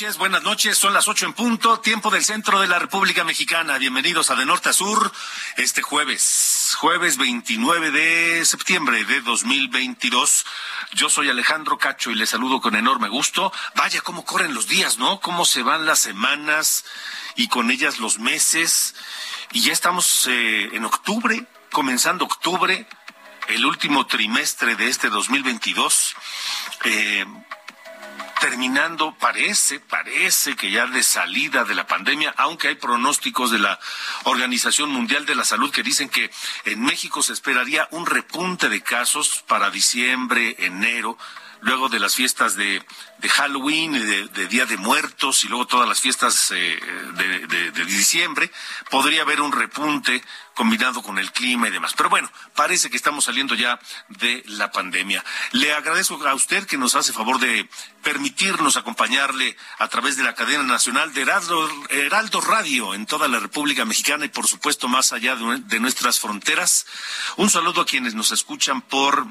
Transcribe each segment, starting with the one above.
Noches, buenas noches. Son las ocho en punto, tiempo del centro de la República Mexicana. Bienvenidos a De Norte a Sur este jueves, jueves 29 de septiembre de 2022. Yo soy Alejandro Cacho y les saludo con enorme gusto. Vaya cómo corren los días, ¿no? Cómo se van las semanas y con ellas los meses. Y ya estamos eh, en octubre, comenzando octubre, el último trimestre de este 2022. Eh, terminando, parece, parece que ya de salida de la pandemia, aunque hay pronósticos de la Organización Mundial de la Salud que dicen que en México se esperaría un repunte de casos para diciembre, enero, luego de las fiestas de, de Halloween, de, de, Día de Muertos y luego todas las fiestas eh, de, de, de, diciembre, podría haber un repunte combinado con el clima y demás. Pero bueno, parece que estamos saliendo ya de la pandemia. Le agradezco a usted que nos hace favor de permitirnos acompañarle a través de la cadena nacional de Heraldo, Heraldo Radio en toda la República Mexicana y por supuesto más allá de nuestras fronteras. Un saludo a quienes nos escuchan por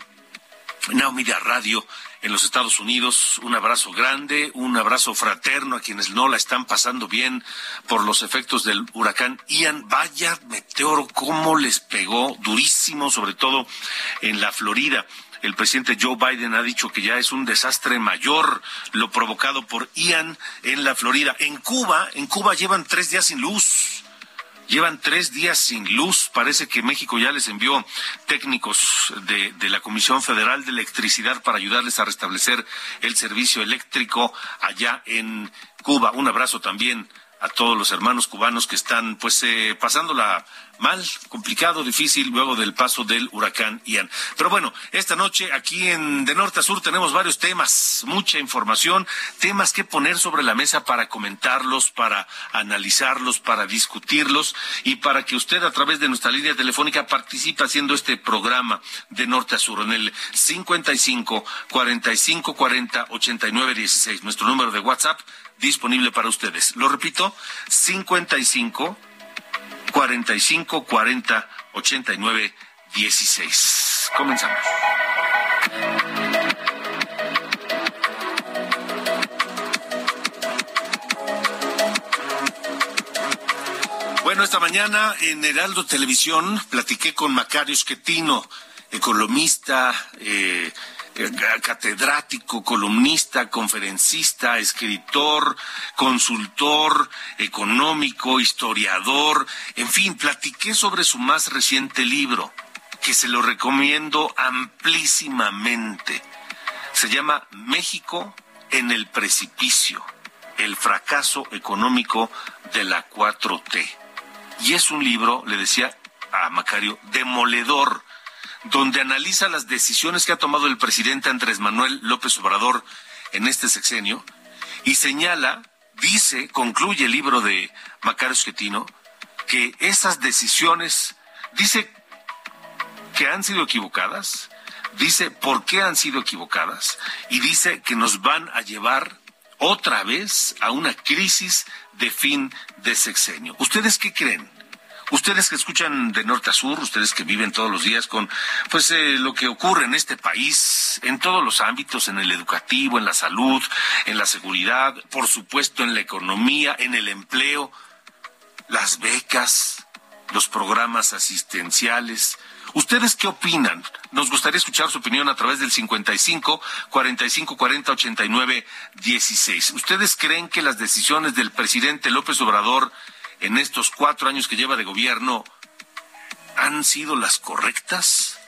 Now Radio en los Estados Unidos. Un abrazo grande, un abrazo fraterno a quienes no la están pasando bien por los efectos del huracán Ian. Vaya meteoro, cómo les pegó durísimo, sobre todo en la Florida. El presidente Joe Biden ha dicho que ya es un desastre mayor lo provocado por Ian en la Florida. En Cuba, en Cuba llevan tres días sin luz Llevan tres días sin luz. Parece que México ya les envió técnicos de, de, la Comisión Federal de Electricidad para ayudarles a restablecer el servicio eléctrico allá en Cuba. Un abrazo también a todos los hermanos cubanos que están pues eh, pasándola mal, complicado, difícil luego del paso del huracán Ian. Pero bueno, esta noche aquí en De Norte a Sur tenemos varios temas, mucha información, temas que poner sobre la mesa para comentarlos, para analizarlos, para discutirlos y para que usted a través de nuestra línea telefónica participe haciendo este programa de Norte a Sur en el 55 45 40 89 16, nuestro número de WhatsApp disponible para ustedes. Lo repito, 55 45 40 89 16. Comenzamos. Bueno, esta mañana en Heraldo Televisión platiqué con Macario Esquetino, economista, eh, catedrático, columnista, conferencista, escritor, consultor económico, historiador, en fin, platiqué sobre su más reciente libro, que se lo recomiendo amplísimamente. Se llama México en el precipicio, el fracaso económico de la 4T. Y es un libro, le decía a Macario, demoledor donde analiza las decisiones que ha tomado el presidente Andrés Manuel López Obrador en este sexenio y señala, dice, concluye el libro de Macario Schettino, que esas decisiones, dice que han sido equivocadas, dice por qué han sido equivocadas y dice que nos van a llevar otra vez a una crisis de fin de sexenio. ¿Ustedes qué creen? Ustedes que escuchan de norte a sur, ustedes que viven todos los días con pues eh, lo que ocurre en este país, en todos los ámbitos, en el educativo, en la salud, en la seguridad, por supuesto en la economía, en el empleo. las becas, los programas asistenciales. ¿Ustedes qué opinan? Nos gustaría escuchar su opinión a través del 55 45 40 89 16. ¿Ustedes creen que las decisiones del presidente López Obrador en estos cuatro años que lleva de gobierno han sido las correctas?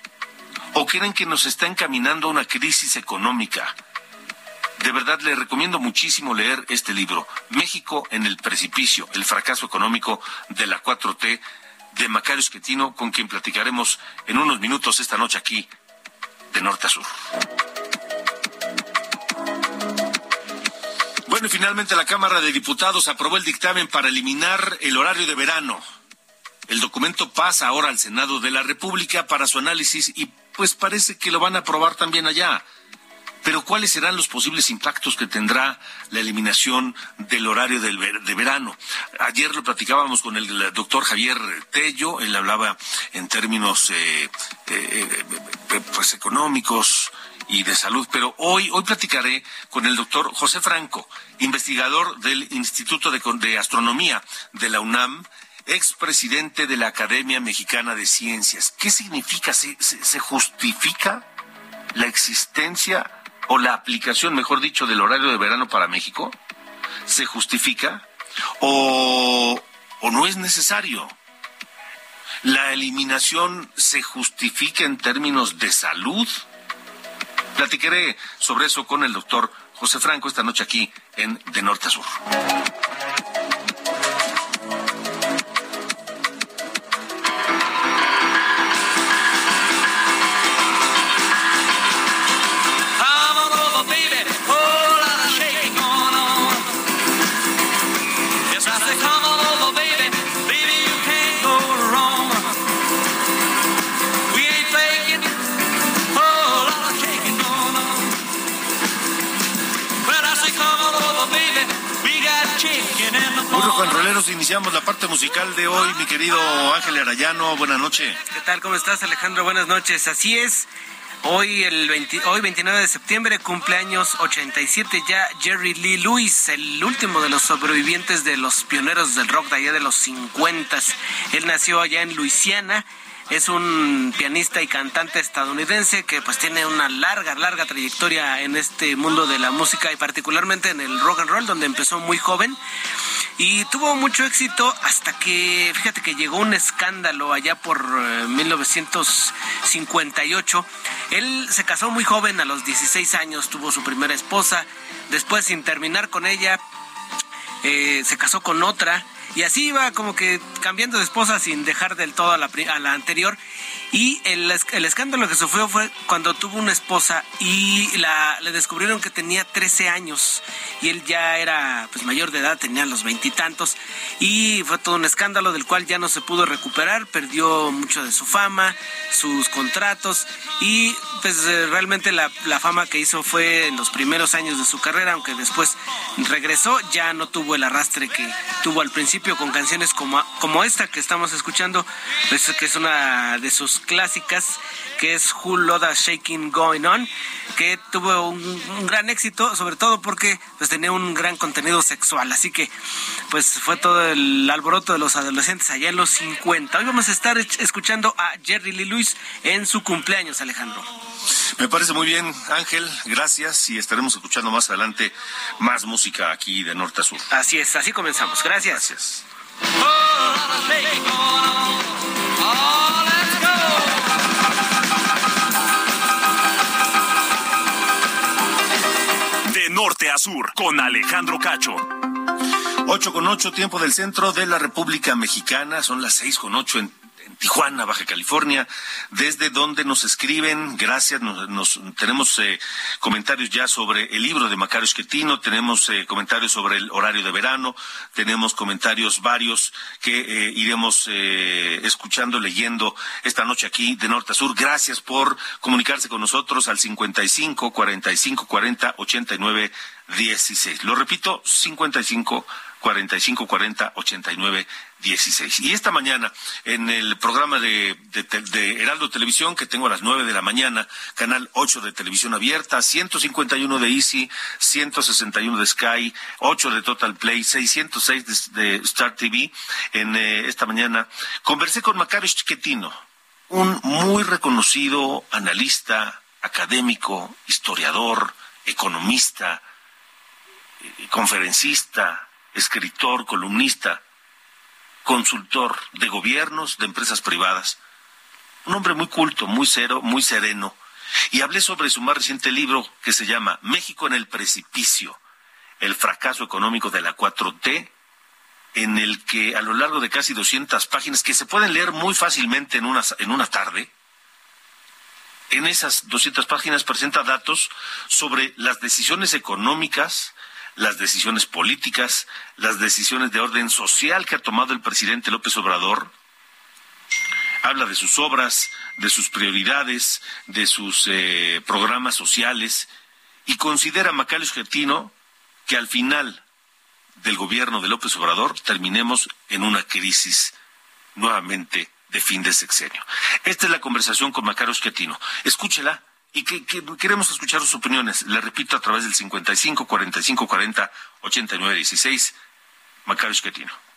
¿O creen que nos está encaminando a una crisis económica? De verdad le recomiendo muchísimo leer este libro, México en el precipicio, el fracaso económico de la 4T, de Macario Esquetino, con quien platicaremos en unos minutos esta noche aquí, de norte a sur. Bueno, y finalmente la Cámara de Diputados aprobó el dictamen para eliminar el horario de verano. El documento pasa ahora al Senado de la República para su análisis y pues parece que lo van a aprobar también allá. Pero ¿cuáles serán los posibles impactos que tendrá la eliminación del horario de verano? Ayer lo platicábamos con el doctor Javier Tello, él hablaba en términos eh, eh, eh, pues económicos y de salud, pero hoy, hoy platicaré con el doctor José Franco, investigador del Instituto de, Astronomía de la UNAM, expresidente de la Academia Mexicana de Ciencias. ¿Qué significa? se justifica la existencia o la aplicación, mejor dicho, del horario de verano para México? ¿Se justifica? ¿O, o no es necesario? ¿La eliminación se justifica en términos de salud? Platicaré sobre eso con el doctor José Franco esta noche aquí en De Norte a Sur. Iniciamos la parte musical de hoy, mi querido Ángel Arayano. Buenas noches. ¿Qué tal? ¿Cómo estás, Alejandro? Buenas noches. Así es. Hoy, el hoy 29 de septiembre, cumpleaños 87 ya Jerry Lee Lewis, el último de los sobrevivientes de los pioneros del rock de allá de los 50. Él nació allá en Luisiana es un pianista y cantante estadounidense que pues tiene una larga, larga trayectoria en este mundo de la música y particularmente en el rock and roll, donde empezó muy joven. Y tuvo mucho éxito hasta que, fíjate que llegó un escándalo allá por 1958. Eh, Él se casó muy joven, a los 16 años tuvo su primera esposa. Después, sin terminar con ella, eh, se casó con otra y así iba como que cambiando de esposa sin dejar del todo a la, a la anterior. Y el, el, escándalo que sufrió fue cuando tuvo una esposa y la, le descubrieron que tenía 13 años. Y él ya era pues mayor de edad, tenía los veintitantos. Y, fue todo un escándalo del cual ya no se pudo recuperar, perdió mucho de su fama, sus contratos. Y pues eh, realmente la, la fama que hizo fue en los primeros años de su carrera, aunque después regresó, ya no tuvo el arrastre que tuvo al principio con canciones como, como esta que estamos escuchando, pues, que es una de sus clásicas, que es Who Loda Shaking Going On, que tuvo un, gran éxito, sobre todo porque pues, tenía un gran contenido sexual. Así que pues fue todo el alboroto de los adolescentes allá en los 50. Hoy vamos a estar escuchando a Jerry Lee Lewis en su cumpleaños, Alejandro. Me parece muy bien, Ángel, gracias y estaremos escuchando más adelante más música aquí de norte a sur. Así es, así comenzamos. Gracias. Gracias. Norte a sur, con Alejandro Cacho. 8 con 8, tiempo del centro de la República Mexicana. Son las 6 con 8 en Tijuana, Baja California, desde donde nos escriben, gracias, nos, tenemos eh, comentarios ya sobre el libro de Macario Esquetino, tenemos eh, comentarios sobre el horario de verano, tenemos comentarios varios que eh, iremos escuchando, leyendo esta noche aquí de norte a sur. Gracias por comunicarse con nosotros al 55 45 40 89 16. Lo repito, 55 4540 89 16. Y esta mañana, en el programa de, de, Heraldo Televisión, que tengo a las 9 de la mañana, canal 8 de televisión abierta, 151 de Easy, 161 de Sky, 8 de Total Play, 606 de, Star TV, en eh, esta mañana, conversé con Macario Chiquetino, un muy reconocido analista, académico, historiador, economista, eh, conferencista, escritor, columnista, consultor de gobiernos, de empresas privadas. Un hombre muy culto, muy cero, muy sereno. Y hablé sobre su más reciente libro que se llama México en el precipicio, el fracaso económico de la 4T, en el que a lo largo de casi 200 páginas, que se pueden leer muy fácilmente en una, en una tarde, en esas 200 páginas presenta datos sobre las decisiones económicas, las decisiones políticas, las decisiones de orden social que ha tomado el presidente López Obrador. Habla de sus obras, de sus prioridades, de sus eh, programas sociales y considera Macario Getino que al final del gobierno de López Obrador terminemos en una crisis nuevamente de fin de sexenio. Esta es la conversación con Macario Getino. Escúchela y que, queremos escuchar sus opiniones. Le repito a través del 55 45 40 89 16. Macario Esquetino.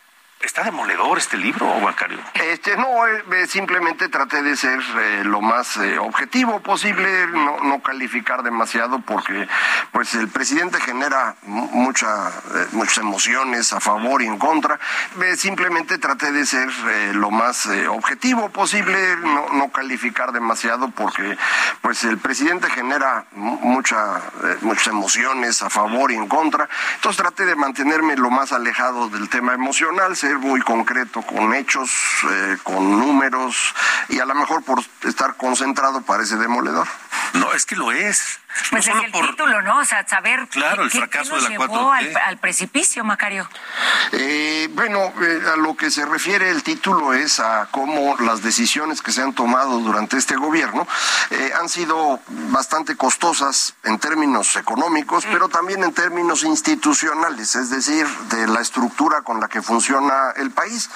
¿Está demoledor este libro, Macario? Este, no, eh, eh, simplemente traté de ser eh, lo más objetivo posible, no, calificar demasiado porque pues el presidente genera mucha, muchas emociones a favor y en contra. simplemente traté de ser lo más objetivo posible, no, no, calificar demasiado porque pues el presidente genera mucha, muchas emociones a favor y en contra. Entonces traté de mantenerme lo más alejado del tema emocional, muy concreto, con hechos, eh, con números, y a lo mejor por estar concentrado parece demoledor. No, es que lo es. Pues es el título, ¿no? O sea, saber claro, el fracaso de la llevó al, precipicio, Macario. Eh, bueno, eh, a lo que se refiere el título es a cómo las decisiones que se han tomado durante este gobierno eh, han sido bastante costosas en términos económicos, pero también en términos institucionales, es decir, de la estructura con la que funciona el país.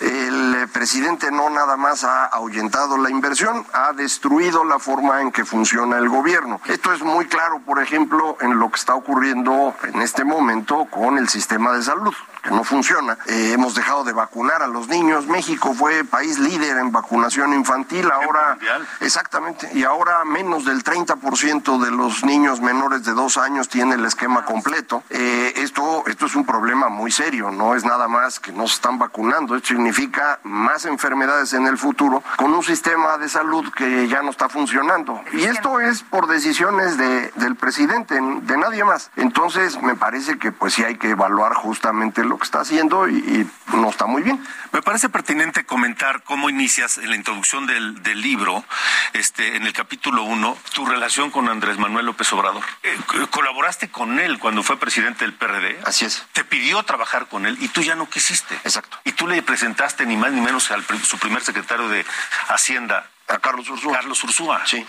El presidente no nada más ha ahuyentado la inversión, ha destruido la forma en que funciona el gobierno. Esto es muy claro, por ejemplo, en lo que está ocurriendo en este momento con el sistema de salud que no funciona. Eh, hemos dejado de vacunar a los niños. México fue país líder en vacunación infantil. Ahora, exactamente, y ahora menos del 30% de los niños menores de dos años tiene el esquema completo. Eh, esto, esto es un problema muy serio. No es nada más que no se están vacunando. Esto significa más enfermedades en el futuro con un sistema de salud que ya no está funcionando. Y esto es por decisiones de, del presidente, de nadie más. Entonces, me parece que pues sí hay que evaluar justamente lo que está haciendo y, no está muy bien. Me parece pertinente comentar cómo inicias en la introducción del, del libro, este, en el capítulo 1, tu relación con Andrés Manuel López Obrador. Eh, colaboraste con él cuando fue presidente del PRD. Así es. Te pidió trabajar con él y tú ya no quisiste. Exacto. Y tú le presentaste ni más ni menos al su primer secretario de Hacienda, a Carlos Ursúa. Carlos Ursúa. Sí.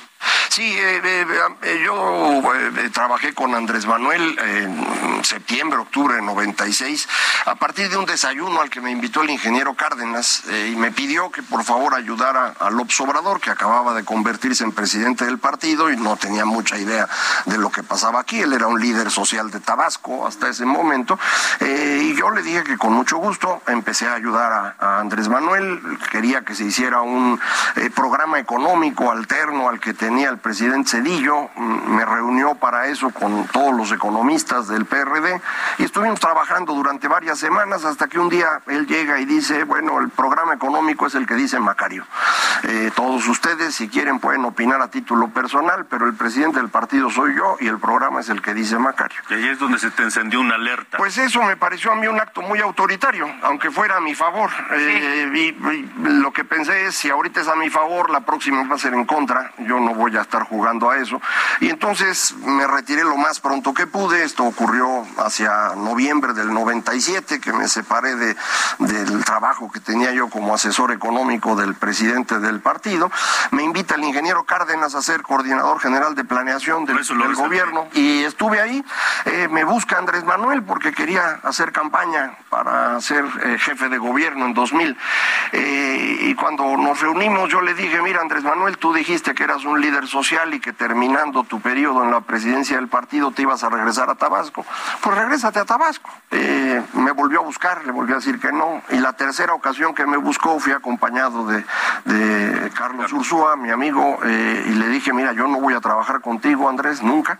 Sí, eh, eh, eh, yo trabajé con Andrés Manuel en septiembre, octubre de 96, a partir de un desayuno al que me invitó el ingeniero Cárdenas y me pidió que por favor ayudara a López Obrador, que acababa de convertirse en presidente del partido y no tenía mucha idea de lo que pasaba aquí. Él era un líder social de Tabasco hasta ese momento. y yo le dije que con mucho gusto empecé a ayudar a, a Andrés Manuel. Quería que se hiciera un programa económico alterno al que tenía el presidente Cedillo, mm, me reunió para eso con todos los economistas del PRD y estuvimos trabajando durante varias semanas hasta que un día él llega y dice, bueno, el programa económico es el que dice Macario. Eh, todos ustedes, si quieren, pueden opinar a título personal, pero el presidente del partido soy yo y el programa es el que dice Macario. Y ahí es donde se te encendió una alerta. Pues eso me pareció a mí un acto muy autoritario, aunque fuera a mi favor. Eh, y, lo que pensé es, si ahorita es a mi favor, la próxima va a ser en contra. Yo no voy a estar jugando a eso. Y entonces me retiré lo más pronto que pude. Esto ocurrió hacia noviembre del 97, que me separé de, del trabajo que tenía yo como asesor económico del presidente del partido. Me invita el ingeniero Cárdenas a ser coordinador general de planeación del, del gobierno y estuve ahí. Eh, me busca Andrés Manuel porque quería hacer campaña para ser eh, jefe de gobierno en 2000. Eh, y cuando nos reunimos yo le dije, mira Andrés Manuel, tú dijiste que eras un líder social y que terminando tu periodo en la presidencia del partido te ibas a regresar a Tabasco. Pues regrésate a Tabasco. me volvió a buscar, le volvió a decir que no. Y la tercera ocasión que me buscó fui acompañado de, de Carlos Ursúa, mi amigo, y le dije, mira, yo no voy a trabajar contigo, Andrés, nunca,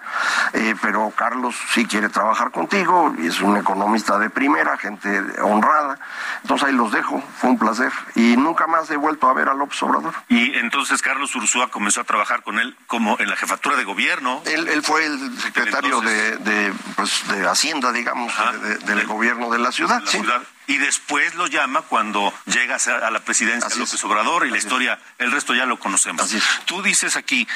pero Carlos sí quiere trabajar contigo y es un economista de primera, gente honrada. Entonces ahí los dejo, fue un placer. Y nunca más he vuelto a ver a López Obrador. Y entonces Carlos Ursúa comenzó a trabajar con él como en la jefatura de gobierno. Él, él fue el secretario de, de, pues, de Hacienda, digamos, del gobierno de la ciudad. La ciudad y después lo llama cuando llega a la presidencia de López Obrador y la historia, el resto ya lo conocemos. Tú dices aquí,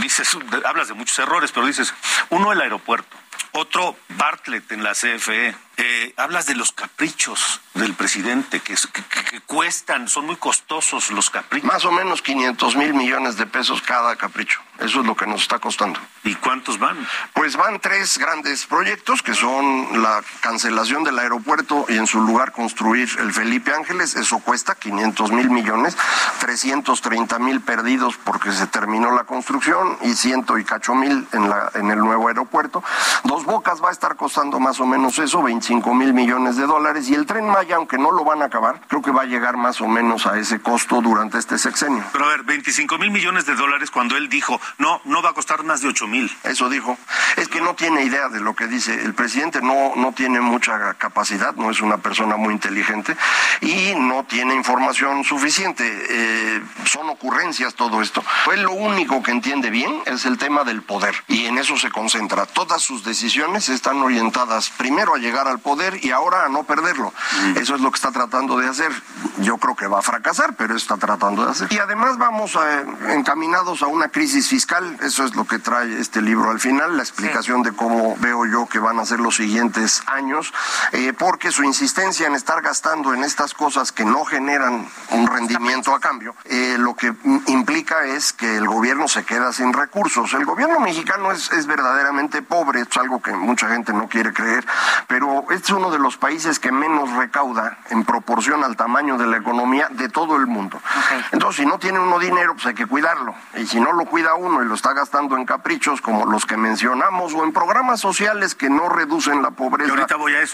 dices, hablas de muchos errores, pero dices, uno el aeropuerto, otro Bartlett en la CFE, eh, hablas de los caprichos del presidente que, que, cuestan, son muy costosos los caprichos. Más o menos 500 mil millones de pesos cada capricho. Eso es lo que nos está costando. ¿Y cuántos van? Pues van tres grandes proyectos que son la cancelación del aeropuerto y en su lugar construir el Felipe Ángeles. Eso cuesta 500 mil millones, 330 mil perdidos porque se terminó la construcción y ciento y cacho mil en, la, en el nuevo aeropuerto. Dos Bocas va a estar costando más o menos eso, 25 mil millones de dólares. Y el tren Maya, aunque no lo van a acabar, creo que va a llegar más o menos a ese costo durante este sexenio. Pero a ver, 25 mil millones de dólares cuando él dijo, no, no va a costar más de 8 mil. Eso dijo. Es que no tiene idea de lo que dice. El presidente no, no tiene mucha capacidad, no es una persona muy inteligente y no tiene información suficiente. Eh, son ocurrencias todo esto. Pues lo único que entiende bien es el tema del poder y en eso se concentra. Todas sus decisiones están orientadas primero a llegar al poder y ahora a no perderlo. Eso es lo que está tratando de hacer. Yo creo que va a fracasar, pero está tratando de hacer. Y además vamos a, encaminados a una crisis fiscal. Eso es lo que trae este libro al final, la explicación de cómo veo yo que van a ser los siguientes años, eh, porque su insistencia en estar gastando en estas cosas que no generan un rendimiento a cambio, eh, lo que implica es que el gobierno se queda sin recursos. El gobierno mexicano es, es verdaderamente pobre, es algo que mucha gente no quiere creer, pero este es uno de los países que menos recauda en proporción al tamaño de la economía de todo el mundo. Entonces, si no tiene uno dinero, pues hay que cuidarlo. Y si no lo cuida uno y lo está gastando en caprichos como los que mencionamos o en programas sociales que no reducen la pobreza,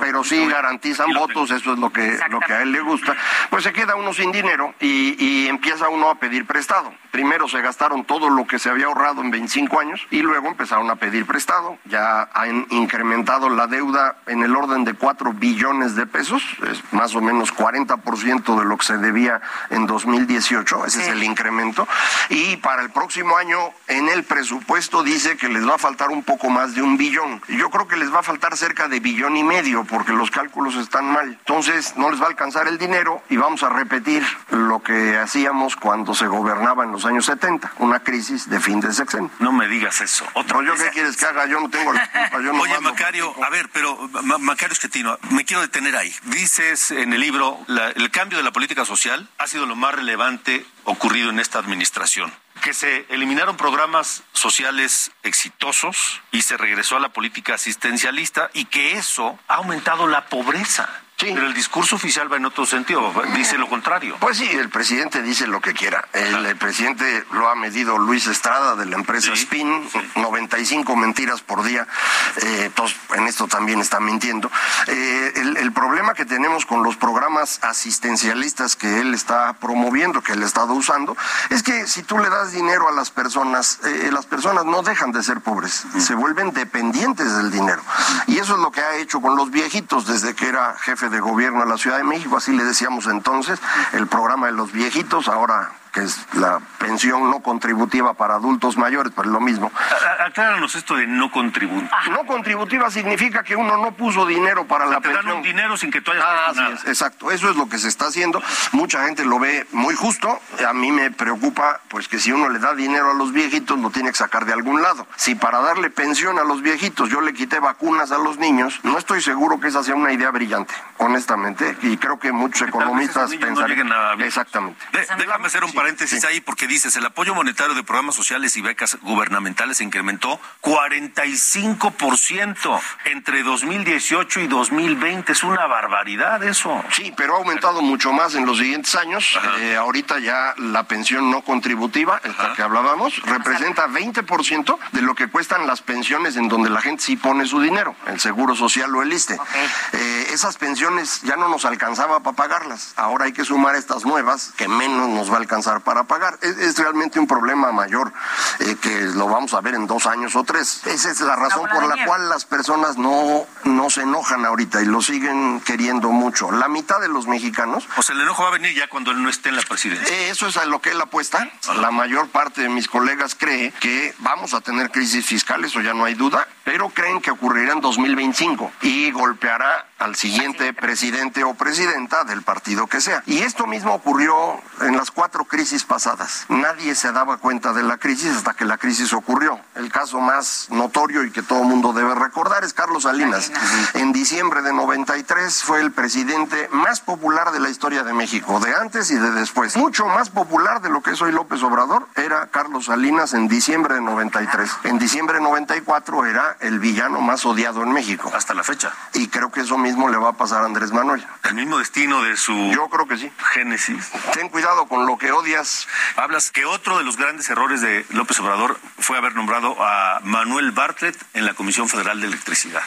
pero sí garantizan votos, eso es lo que, lo que a él le gusta, pues se queda uno sin dinero y, y empieza uno a pedir prestado. Primero se gastaron todo lo que se había ahorrado en 25 años y luego empezaron a pedir prestado. Ya han incrementado la deuda en el orden de 4 billones de pesos, es más o menos 40% de lo que se debía en 2018, ese es el incremento. Y para el próximo año en el presupuesto dice que les va a faltar un poco más de un billón. Yo creo que les va a faltar cerca de billón y medio porque los cálculos están mal. Entonces no les va a alcanzar el dinero y vamos a repetir lo que hacíamos cuando se gobernaba en los años 70, una crisis de fin de sexenio. No me digas eso. Otra ¿Yo qué quieres que haga? Yo no tengo la culpa. Yo no Oye, Macario, a ver, pero Macario Me quiero detener ahí. Dices en el libro, el cambio de la política social ha sido lo más relevante ocurrido en esta administración que se eliminaron programas sociales exitosos y se regresó a la política asistencialista y que eso ha aumentado la pobreza. Sí. Pero el discurso oficial va en otro sentido, dice lo contrario. Pues sí, el presidente dice lo que quiera. El, el presidente lo ha medido Luis Estrada de la empresa sí, Spin, sí. 95 mentiras por día. Eh, entonces, en esto también está mintiendo. Eh, el, el, problema que tenemos con los programas asistencialistas que él está promoviendo, que él ha estado usando, es que si tú le das dinero a las personas, eh, las personas no dejan de ser pobres, mm. se vuelven dependientes del dinero. Y eso es lo que ha hecho con los viejitos desde que era jefe de gobierno de la Ciudad de México, así le decíamos entonces, el programa de los viejitos, ahora que es la pensión no contributiva para adultos mayores, pero es lo mismo. Acláranos esto de no contributiva. No contributiva significa que uno no puso dinero para o sea, la te pensión. dan un dinero sin que tú hayas Ah, puesto así nada. es, exacto. Eso es lo que se está haciendo. Mucha gente lo ve muy justo. A mí me preocupa, pues que si uno le da dinero a los viejitos, lo tiene que sacar de algún lado. Si para darle pensión a los viejitos yo le quité vacunas a los niños, no estoy seguro que esa sea una idea brillante, honestamente. Y creo que muchos economistas no pensarían. a- Exactamente. De- déjame hacer un Sí, paréntesis ahí porque dices, el apoyo monetario de programas sociales y becas gubernamentales se incrementó 45% entre 2018 y 2020. Es una barbaridad eso. Sí, pero ha aumentado mucho más en los siguientes años. Eh, ahorita ya la pensión no contributiva, esta que hablábamos, representa 20% de lo que cuestan las pensiones en donde la gente sí pone su dinero, el Seguro Social o el ISTE. Eh, esas pensiones ya no nos alcanzaba para pagarlas. Ahora hay que sumar estas nuevas que menos nos va a alcanzar para pagar. Es, realmente un problema mayor eh, que lo vamos a ver en dos años o tres. Esa es la razón por la cual las personas no, no se enojan ahorita y lo siguen queriendo mucho. La mitad de los mexicanos. O sea, el enojo va a venir ya cuando él no esté en la presidencia. Eh, eso es a lo que él apuesta. La mayor parte de mis colegas cree que vamos a tener crisis fiscal, eso ya no hay duda, pero creen que ocurrirá en 2025 y golpeará al siguiente presidente o presidenta del partido que sea. Y esto mismo ocurrió en las cuatro crisis pasadas. Nadie se daba cuenta de la crisis hasta que la crisis ocurrió. El caso más notorio y que todo el mundo debe recordar es Carlos Salinas. En diciembre de 93 fue el presidente más popular de la historia de México, de antes y de después. Mucho más popular de lo que es hoy López Obrador era Carlos Salinas en diciembre de 93. En diciembre de 94 era el villano más odiado en México. Hasta la fecha. Y creo que eso mismo le va a pasar a Andrés Manuel. El mismo destino de su Yo creo que sí. génesis. Ten cuidado con lo que odias. Hablas que otro de los grandes errores de López Obrador fue haber nombrado a Manuel Bartlett en la Comisión Federal de Electricidad.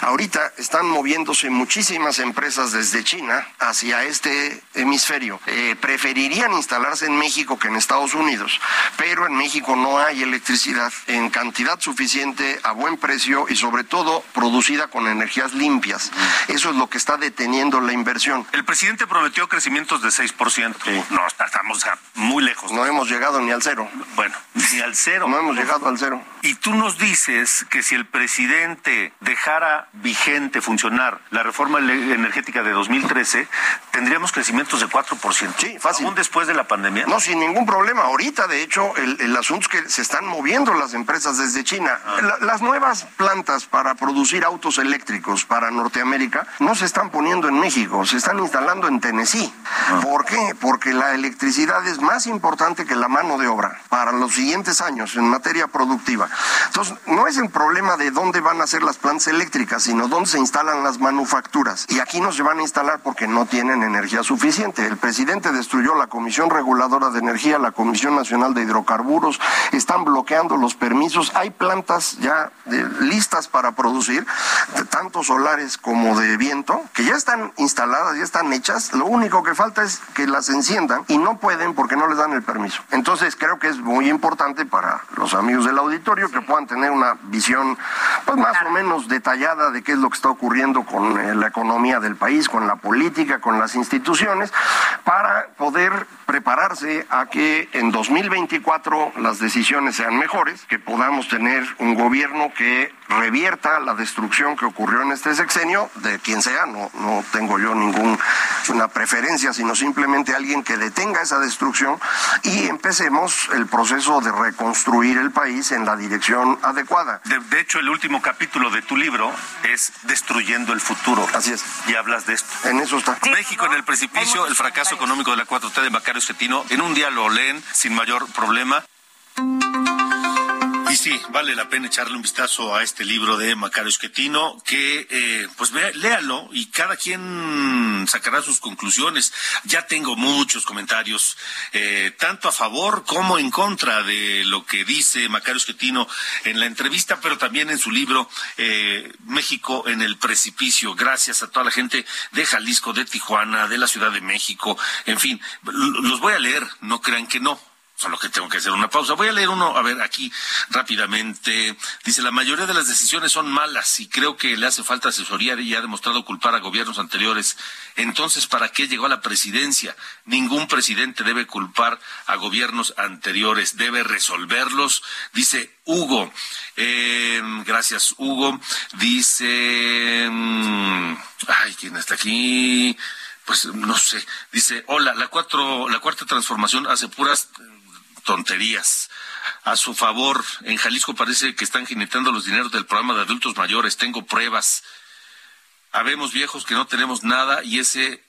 Ahorita están moviéndose muchísimas empresas desde China hacia este hemisferio. Eh, preferirían instalarse en México que en Estados Unidos, pero en México no hay electricidad en cantidad suficiente, a buen precio y sobre todo producida con energías limpias. Eso es lo que está deteniendo la inversión. El presidente prometió crecimientos de 6%. No, estamos muy lejos. No hemos llegado ni al cero. Bueno, ni al cero. No hemos llegado al cero. Y tú nos dices que si el presidente dejara vigente funcionar la reforma energética de 2013, tendríamos crecimientos de 4%. Sí, fácil. Aún después de la pandemia. No, sin ningún problema. Ahorita, de hecho, el, asunto es que se están moviendo las empresas desde China. Ah. las nuevas plantas para producir autos eléctricos para Norteamérica no se están poniendo en México, se están instalando en Tennessee. Ah. ¿Por qué? Porque la electricidad es más importante que la mano de obra para los siguientes años en materia productiva. Entonces, no es el problema de dónde van a ser las plantas eléctricas, sino dónde se instalan las manufacturas. Y aquí no se van a instalar porque no tienen energía suficiente. El presidente destruyó la Comisión Reguladora de Energía, la Comisión Nacional de Hidrocarburos, están bloqueando los permisos. Hay plantas ya listas para producir, tanto solares como de viento, que ya están instaladas, ya están hechas. Lo único que falta es que las enciendan y no pueden porque no les dan el permiso. Entonces creo que es muy importante para los amigos del auditorio que puedan tener una visión pues más o menos detallada de qué es lo que está ocurriendo con eh, la economía del país, con la política, con las instituciones, para poder prepararse a que en 2024 las decisiones sean mejores, que podamos tener un gobierno que revierta la destrucción que ocurrió en este sexenio, de quien sea, no, no tengo yo ninguna preferencia, sino simplemente alguien que detenga esa destrucción y empecemos el proceso de reconstruir el país en la dirección adecuada. De, hecho, el último capítulo de tu libro es Destruyendo el futuro. Así es. Y hablas de esto. En eso está. México en el precipicio, el fracaso económico de la 4T de Macario Cetino. En un día lo leen sin mayor problema. Sí, vale la pena echarle un vistazo a este libro de Macario Esquetino, que eh, pues léalo y cada quien sacará sus conclusiones. Ya tengo muchos comentarios, eh, tanto a favor como en contra de lo que dice Macario Esquetino en la entrevista, pero también en su libro eh, México en el precipicio. Gracias a toda la gente de Jalisco, de Tijuana, de la Ciudad de México, en fin, los voy a leer, no crean que no Solo que tengo que hacer una pausa. Voy a leer uno, a ver, aquí rápidamente. Dice, la mayoría de las decisiones son malas y creo que le hace falta asesoría y ha demostrado culpar a gobiernos anteriores. Entonces, ¿para qué llegó a la presidencia? Ningún presidente debe culpar a gobiernos anteriores, debe resolverlos. Dice Hugo. Eh, gracias, Hugo. Dice, mm, ay, ¿quién está aquí? Pues no sé. Dice, hola, la cuatro, la cuarta transformación hace puras tonterías. A su favor, en Jalisco parece que están jinetando los dineros del programa de adultos mayores. Tengo pruebas. Habemos viejos que no tenemos nada y ese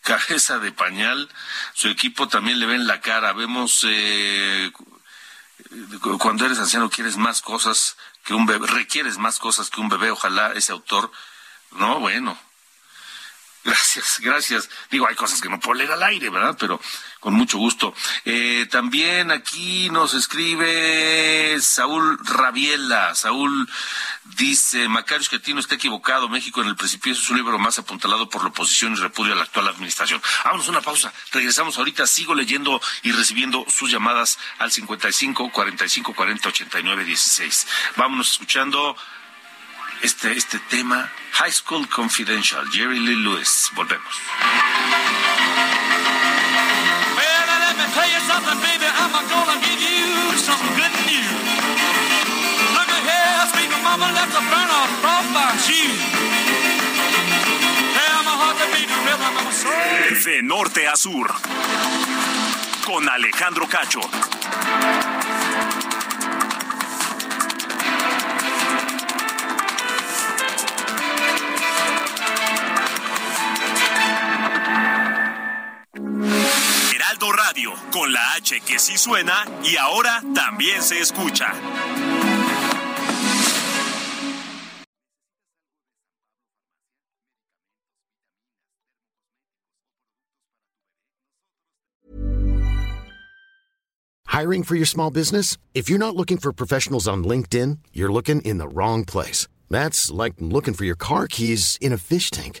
cabeza de pañal. Su equipo también le ven la cara. Vemos eh, cuando eres anciano quieres más cosas que un bebé, requieres más cosas que un bebé. Ojalá ese autor, no, bueno, Gracias, gracias. Digo, hay cosas que no puedo leer al aire, ¿verdad? Pero con mucho gusto. Eh, también aquí nos escribe Saúl Rabiela. Saúl dice, Macario Esquetino está equivocado. México en el precipicio es un libro más apuntalado por la oposición y repudio a la actual administración. Vámonos una pausa. Regresamos ahorita. Sigo leyendo y recibiendo sus llamadas al 55 45 40 89 16. Vámonos escuchando este, este tema, High School Confidential, Jerry Lee Lewis. Volvemos. Burn off my. De norte a sur. Con Alejandro Cacho. Heraldo Radio, con la H que sí suena y ahora también se escucha. Hiring for your small business? If you're not looking for professionals on LinkedIn, you're looking in the wrong place. That's like looking for your car keys in a fish tank.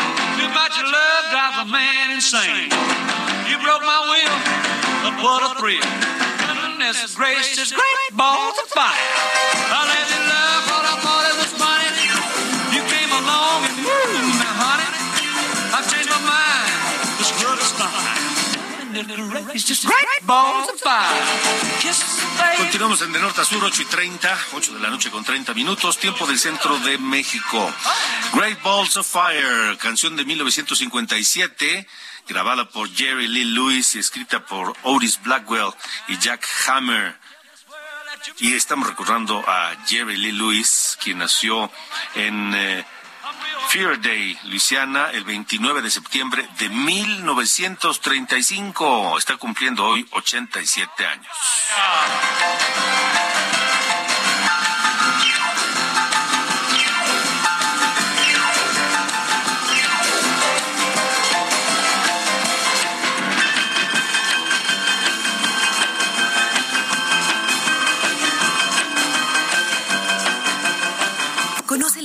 Too much love drives a man insane. You broke my will, but what a thrill. Goodness gracious, great balls of fire. I let you love Continuamos en De Norte a Sur, 8 y 30, 8 de la noche con 30 minutos, tiempo del centro de México. Great Balls of Fire, canción de 1957, grabada por Jerry Lee Lewis y escrita por Otis Blackwell y Jack Hammer. Y estamos recordando a Jerry Lee Lewis, quien nació en eh, Day, Luisiana, el 29 de septiembre de 1935. Está cumpliendo hoy 87 años.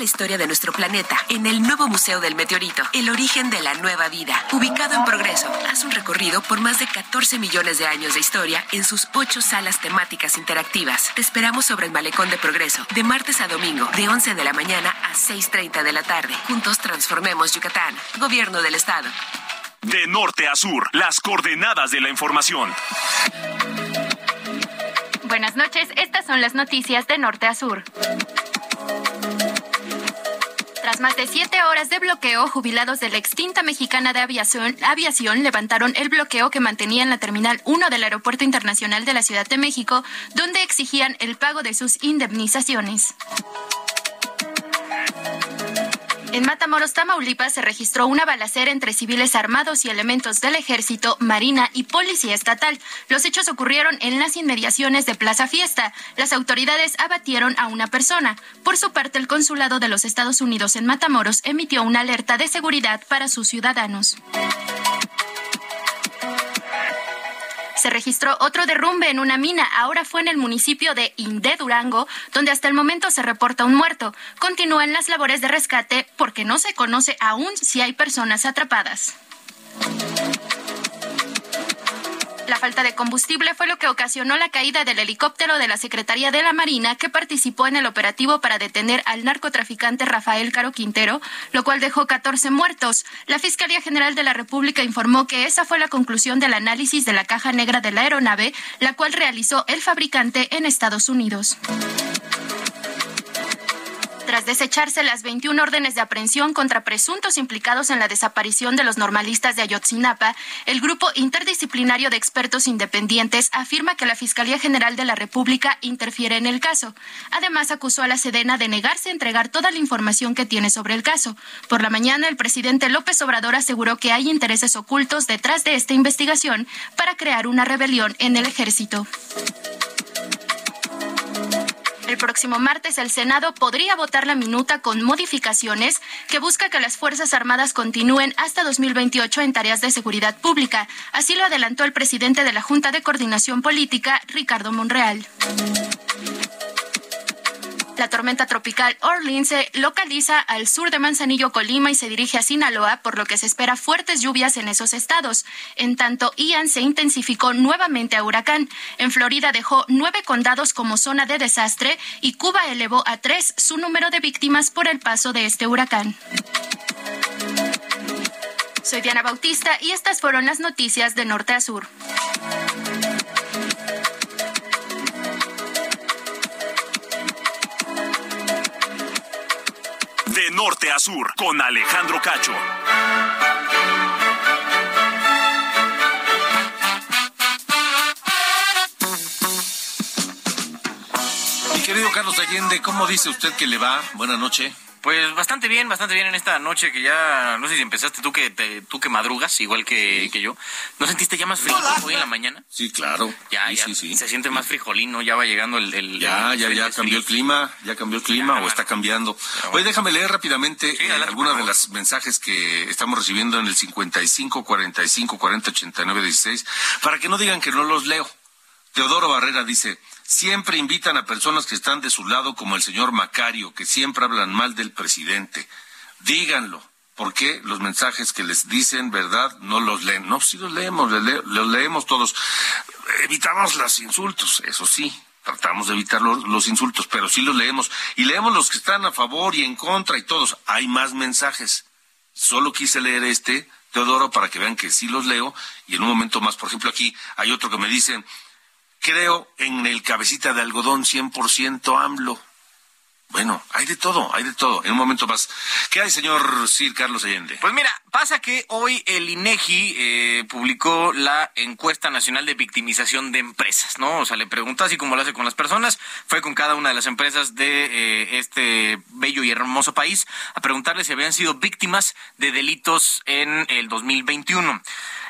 Historia de nuestro planeta en el nuevo Museo del Meteorito, el origen de la nueva vida. Ubicado en Progreso, haz un recorrido por más de 14 millones de años de historia en sus ocho salas temáticas interactivas. Te esperamos sobre el Malecón de Progreso, de martes a domingo, de 11 de la mañana a 6.30 de la tarde. Juntos transformemos Yucatán. Gobierno del Estado. De norte a sur, las coordenadas de la información. Buenas noches, estas son las noticias de norte a sur. Tras más de siete horas de bloqueo, jubilados de la extinta mexicana de aviación, aviación levantaron el bloqueo que mantenían la Terminal 1 del Aeropuerto Internacional de la Ciudad de México, donde exigían el pago de sus indemnizaciones. En Matamoros, Tamaulipas, se registró una balacera entre civiles armados y elementos del ejército, marina y policía estatal. Los hechos ocurrieron en las inmediaciones de Plaza Fiesta. Las autoridades abatieron a una persona. Por su parte, el consulado de los Estados Unidos en Matamoros emitió una alerta de seguridad para sus ciudadanos. Se registró otro derrumbe en una mina, ahora fue en el municipio de Inde, Durango, donde hasta el momento se reporta un muerto. Continúan las labores de rescate porque no se conoce aún si hay personas atrapadas. La falta de combustible fue lo que ocasionó la caída del helicóptero de la Secretaría de la Marina que participó en el operativo para detener al narcotraficante Rafael Caro Quintero, lo cual dejó 14 muertos. La Fiscalía General de la República informó que esa fue la conclusión del análisis de la caja negra de la aeronave, la cual realizó el fabricante en Estados Unidos. Tras desecharse las 21 órdenes de aprehensión contra presuntos implicados en la desaparición de los normalistas de Ayotzinapa, el grupo interdisciplinario de expertos independientes afirma que la Fiscalía General de la República interfiere en el caso. Además, acusó a la Sedena de negarse a entregar toda la información que tiene sobre el caso. Por la mañana, el presidente López Obrador aseguró que hay intereses ocultos detrás de esta investigación para crear una rebelión en el ejército. El próximo martes el Senado podría votar la minuta con modificaciones que busca que las Fuerzas Armadas continúen hasta 2028 en tareas de seguridad pública. Así lo adelantó el presidente de la Junta de Coordinación Política, Ricardo Monreal. La tormenta tropical Orlin se localiza al sur de Manzanillo, Colima y se dirige a Sinaloa, por lo que se espera fuertes lluvias en esos estados. En tanto, Ian se intensificó nuevamente a huracán. En Florida dejó nueve condados como zona de desastre y Cuba elevó a tres su número de víctimas por el paso de este huracán. Soy Diana Bautista y estas fueron las noticias de norte a sur. Norte a sur, con Alejandro Cacho. Mi querido Carlos Allende, ¿cómo dice usted que le va? Buenas noches. Pues bastante bien, bastante bien en esta noche que ya, no sé si empezaste tú que te- tú que madrugas, igual que, que yo. ¿No sentiste ya más frío hoy en la mañana? Sí, claro. Ya, Sí, ya sí, se siente más frijolino, ya va llegando el... el- Ya, el- ya, ya cambió el clima, ya cambió el clima o está cambiando. Oye, déjame leer rápidamente eh, algunos de los mensajes que estamos recibiendo en el 55 45 40 89 16 para que no digan que no los leo. Teodoro Barrera dice, siempre invitan a personas que están de su lado como el señor Macario, que siempre hablan mal del presidente. Díganlo. ¿Por qué los mensajes que les dicen verdad no los leen? No, sí los leemos, los, le- los leemos todos. Evitamos los insultos, eso sí, tratamos de evitar los, los insultos, pero sí los leemos. Y leemos los que están a favor y en contra y todos. Hay más mensajes. Solo quise leer este, Teodoro, para que vean que sí los leo. Y en un momento más, por ejemplo, aquí hay otro que me dice, creo en el cabecita de algodón 100% AMLO. Bueno, hay de todo, hay de todo. En un momento más. ¿Qué hay, señor Sir Carlos Allende? Pues mira, pasa que hoy el INEGI eh, publicó la encuesta nacional de victimización de empresas, ¿no? O sea, le preguntó así como lo hace con las personas, fue con cada una de las empresas de eh, este bello y hermoso país a preguntarle si habían sido víctimas de delitos en el 2021.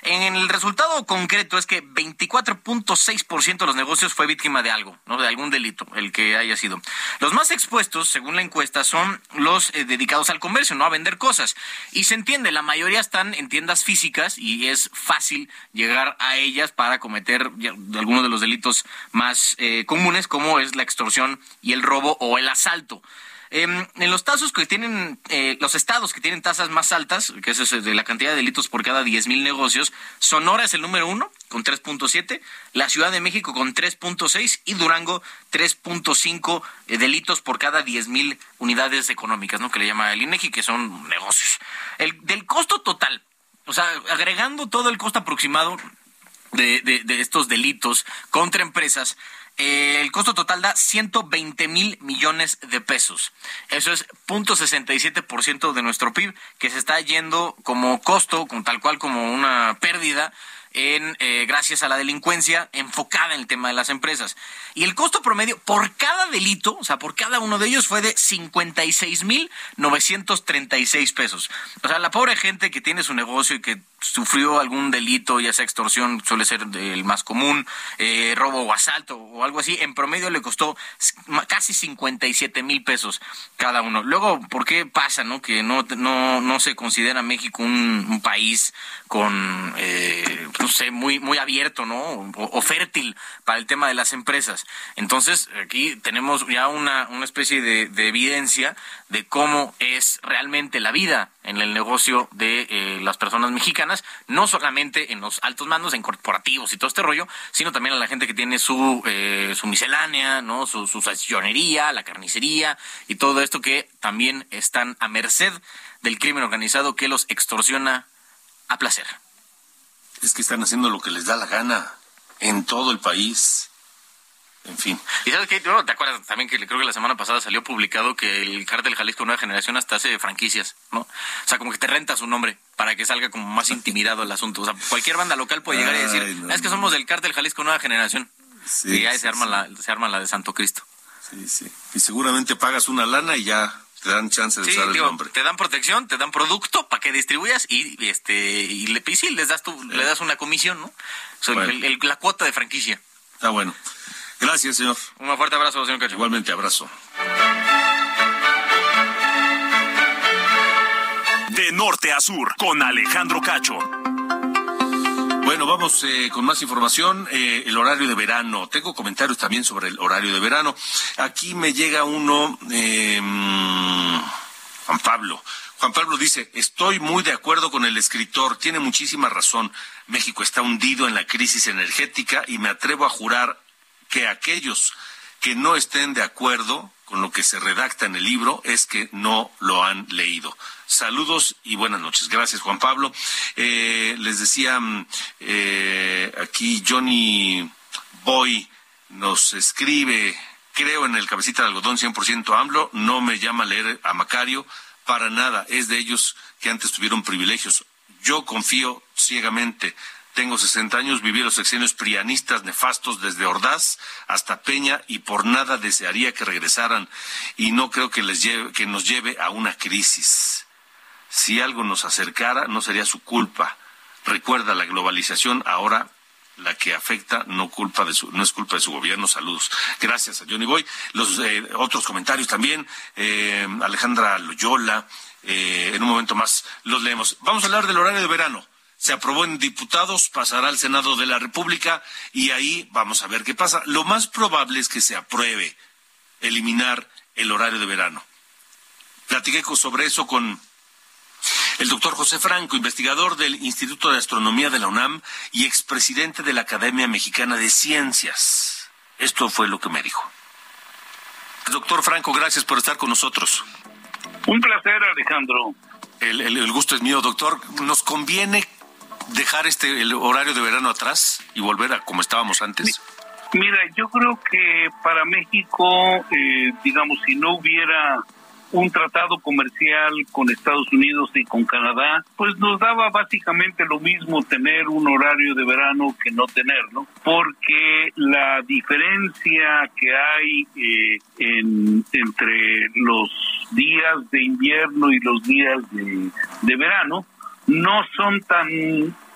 En el resultado concreto es que 24.6% de los negocios fue víctima de algo, ¿no? De algún delito, el que haya sido. Los más expuestos, según la encuesta, son los eh, dedicados al comercio, no a vender cosas. Y se entiende, la mayoría están en tiendas físicas y es fácil llegar a ellas para cometer algunos de los delitos más eh, comunes, como es la extorsión y el robo o el asalto. Em, en los casos que tienen, eh, los estados que tienen tasas más altas, que es de la cantidad de delitos por cada 10 mil negocios, Sonora es el número uno, con 3.7, la Ciudad de México con 3.6 y Durango 3.5 eh, delitos por cada 10 mil unidades económicas, ¿no? Que le llama el INEGI, que son negocios. El, del costo total, o sea, agregando todo el costo aproximado de, de- de estos delitos contra empresas, el costo total da 120 mil millones de pesos. Eso es 0.67% de nuestro PIB que se está yendo como costo, con tal cual como una pérdida en eh, gracias a la delincuencia enfocada en el tema de las empresas. Y el costo promedio por cada delito, o sea, por cada uno de ellos fue de 56.936 pesos. O sea, la pobre gente que tiene su negocio y que sufrió algún delito, ya sea extorsión, suele ser el más común, eh, robo o asalto o algo así, en promedio le costó casi 57 mil pesos cada uno. Luego, ¿por qué pasa, no? Que no, no, no se considera México un, un país con, eh, pues, muy, muy abierto, ¿no? O, fértil para el tema de las empresas. Entonces, aquí tenemos ya una, una especie de, de evidencia de cómo es realmente la vida en el negocio de eh, las personas mexicanas, no solamente en los altos mandos, en corporativos y todo este rollo, sino también a la gente que tiene su, eh, su miscelánea, ¿no? su, su la carnicería y todo esto que también están a merced del crimen organizado que los extorsiona a placer. Es que están haciendo lo que les da la gana en todo el país en fin. Y sabes qué, te acuerdas también que creo que la semana pasada salió publicado que el cártel Jalisco Nueva Generación hasta hace franquicias, ¿no? O sea, como que te renta su nombre para que salga como más intimidado el asunto. O sea, cualquier banda local puede llegar y decir, es que somos del cártel Jalisco Nueva Generación. y ahí se arma la se arma la de Santo Cristo. Sí, sí. Y seguramente pagas una lana y ya te dan chance de usar el nombre. Te dan protección, te dan producto para que distribuyas y este y le y les das tu, le das una comisión, ¿no? la cuota de franquicia. Está bueno. Gracias, señor. Un fuerte abrazo, señor Cacho. Igualmente, abrazo. De norte a sur, con Alejandro Cacho. Bueno, vamos eh, con más información. Eh, el horario de verano. Tengo comentarios también sobre el horario de verano. Aquí me llega uno, eh, Juan Pablo. Juan Pablo dice, estoy muy de acuerdo con el escritor, tiene muchísima razón. México está hundido en la crisis energética y me atrevo a jurar que aquellos que no estén de acuerdo con lo que se redacta en el libro es que no lo han leído. Saludos y buenas noches. Gracias, Juan Pablo. Eh, les decía mm, eh, aquí Johnny Boy nos escribe, creo en el cabecita de algodón 100% AMLO, no me llama a leer a Macario, para nada, es de ellos que antes tuvieron privilegios. Yo confío ciegamente tengo 60 años, viví los sexenios prianistas nefastos desde Ordaz hasta Peña y por nada desearía que regresaran y no creo que, les lleve, que nos lleve a una crisis. Si algo nos acercara, no sería su culpa. Recuerda, la globalización ahora la que afecta no culpa de su, no es culpa de su gobierno. Saludos. Gracias a Johnny Boy. Los eh, otros comentarios también. Eh, Alejandra Loyola. Eh, en un momento más los leemos. Vamos a hablar del horario de verano se aprobó en diputados, pasará al Senado de la República y ahí vamos a ver qué pasa. Lo más probable es que se apruebe eliminar el horario de verano. Platiqué sobre eso con el doctor José Franco, investigador del Instituto de Astronomía de la UNAM y expresidente de la Academia Mexicana de Ciencias. Esto fue lo que me dijo. Doctor Franco, gracias por estar con nosotros. Un placer, Alejandro. El, el, gusto es mío, doctor. ¿Nos conviene dejar este el horario de verano atrás y volver a como estábamos antes? Mira, yo creo que para México, eh, digamos, si no hubiera un tratado comercial con Estados Unidos y con Canadá, pues nos daba básicamente lo mismo tener un horario de verano que no tenerlo, porque la diferencia que hay eh, en, entre los días de invierno y los días de, de verano no son tan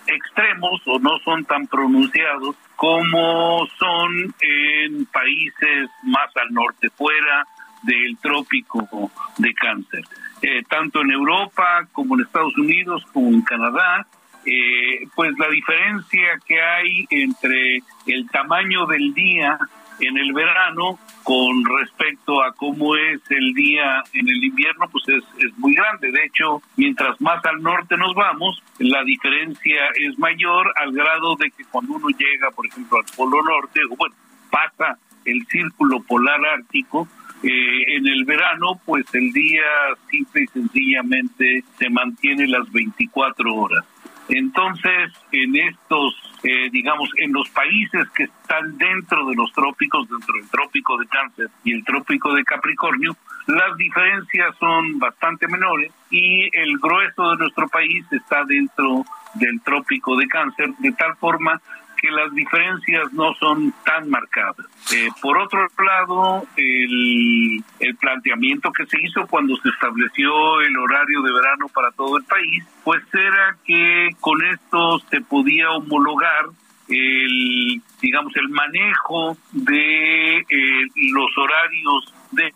extremos o no son tan pronunciados como son en países más al norte, fuera del trópico de cáncer. Eh, tanto en Europa como en Estados Unidos como en Canadá, eh, pues la diferencia que hay entre el tamaño del día en el verano con respecto a cómo es el día en el invierno, pues es, es muy grande. De hecho, mientras más al norte nos vamos, la diferencia es mayor al grado de que cuando uno llega, por ejemplo, al Polo Norte, o bueno, pasa el círculo polar ártico, eh, en el verano, pues el día simple y sencillamente se mantiene las 24 horas. Entonces, en estos, eh, digamos, en los países que están dentro de los trópicos, dentro del trópico de Cáncer y el trópico de Capricornio, las diferencias son bastante menores y el grueso de nuestro país está dentro del trópico de Cáncer, de tal forma que las diferencias no son tan marcadas. Eh, por otro lado, el, planteamiento que se hizo cuando se estableció el horario de verano para todo el país, pues era que con esto se podía homologar el digamos el manejo de eh, los horarios de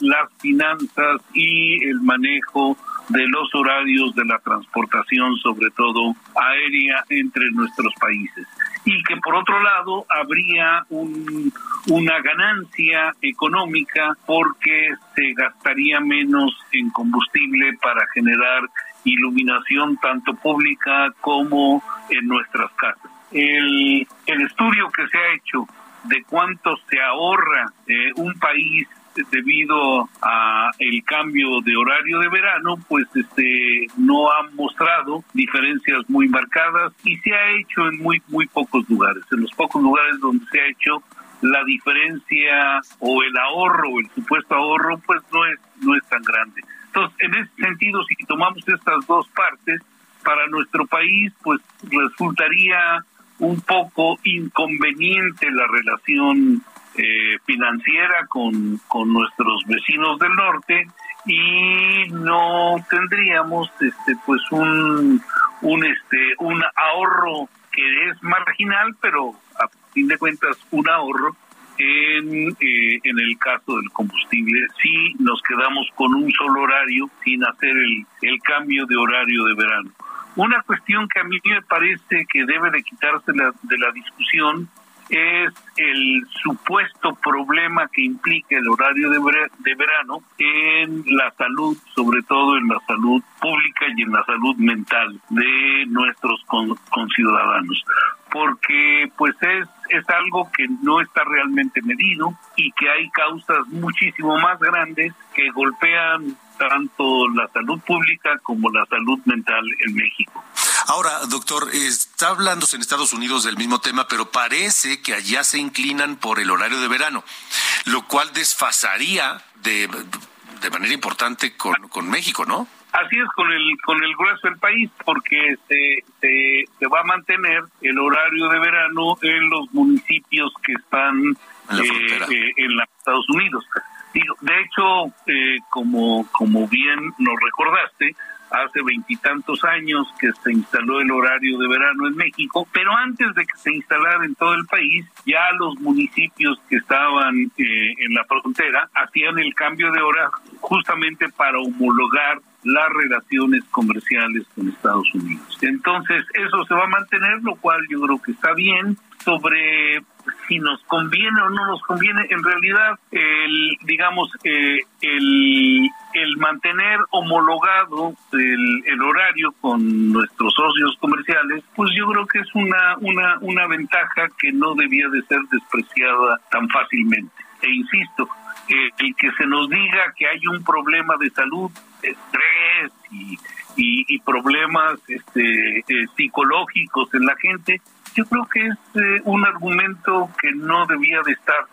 las finanzas y el manejo de los horarios de la transportación, sobre todo aérea, entre nuestros países. Y que por otro lado habría una ganancia económica porque se gastaría menos en combustible para generar iluminación tanto pública como en nuestras casas. El, el estudio que se ha hecho de cuánto se ahorra eh, un país debido a el cambio de horario de verano, pues este no ha mostrado diferencias muy marcadas y se ha hecho en muy muy pocos lugares. En los pocos lugares donde se ha hecho la diferencia o el ahorro el supuesto ahorro pues no es no es tan grande. Entonces, en ese sentido, si tomamos estas dos partes, para nuestro país, pues resultaría un poco inconveniente la relación eh, financiera con, con nuestros vecinos del norte y no tendríamos este pues un un este un ahorro que es marginal pero a fin de cuentas un ahorro en, eh, en el caso del combustible. Si nos quedamos con un solo horario sin hacer el, el cambio de horario de verano. Una cuestión que a mí me parece que debe de quitarse de la discusión es el supuesto problema que implica el horario de, de, verano en la salud, sobre todo en la salud pública y en la salud mental de nuestros conciudadanos. Porque pues es, es algo que no está realmente medido y que hay causas muchísimo más grandes que golpean tanto la salud pública como la salud mental en México. Ahora, doctor, está hablándose en Estados Unidos del mismo tema, pero parece que allá se inclinan por el horario de verano, lo cual desfasaría de, de manera importante con, con México, ¿no? Así es con el con el grueso del país, porque se, se, se, va a mantener el horario de verano en los municipios que están en, la eh, eh, en Estados Unidos de hecho, eh, como, como bien nos recordaste, hace veintitantos años que se instaló el horario de verano en México, pero antes de que se instalara en todo el país, ya los municipios que estaban eh, en la frontera hacían el cambio de hora justamente para homologar las relaciones comerciales con Estados Unidos. Entonces, eso se va a mantener, lo cual yo creo que está bien. Sobre si nos conviene o no nos conviene, en realidad, el, digamos, eh, el, el mantener homologado el, el, horario con nuestros socios comerciales, pues yo creo que es una, una, una ventaja que no debía de ser despreciada tan fácilmente. E insisto, eh, el que se nos diga que hay un problema de salud, estrés y, y, problemas este, eh, psicológicos en la gente, yo creo que es eh, un argumento que no debía de estar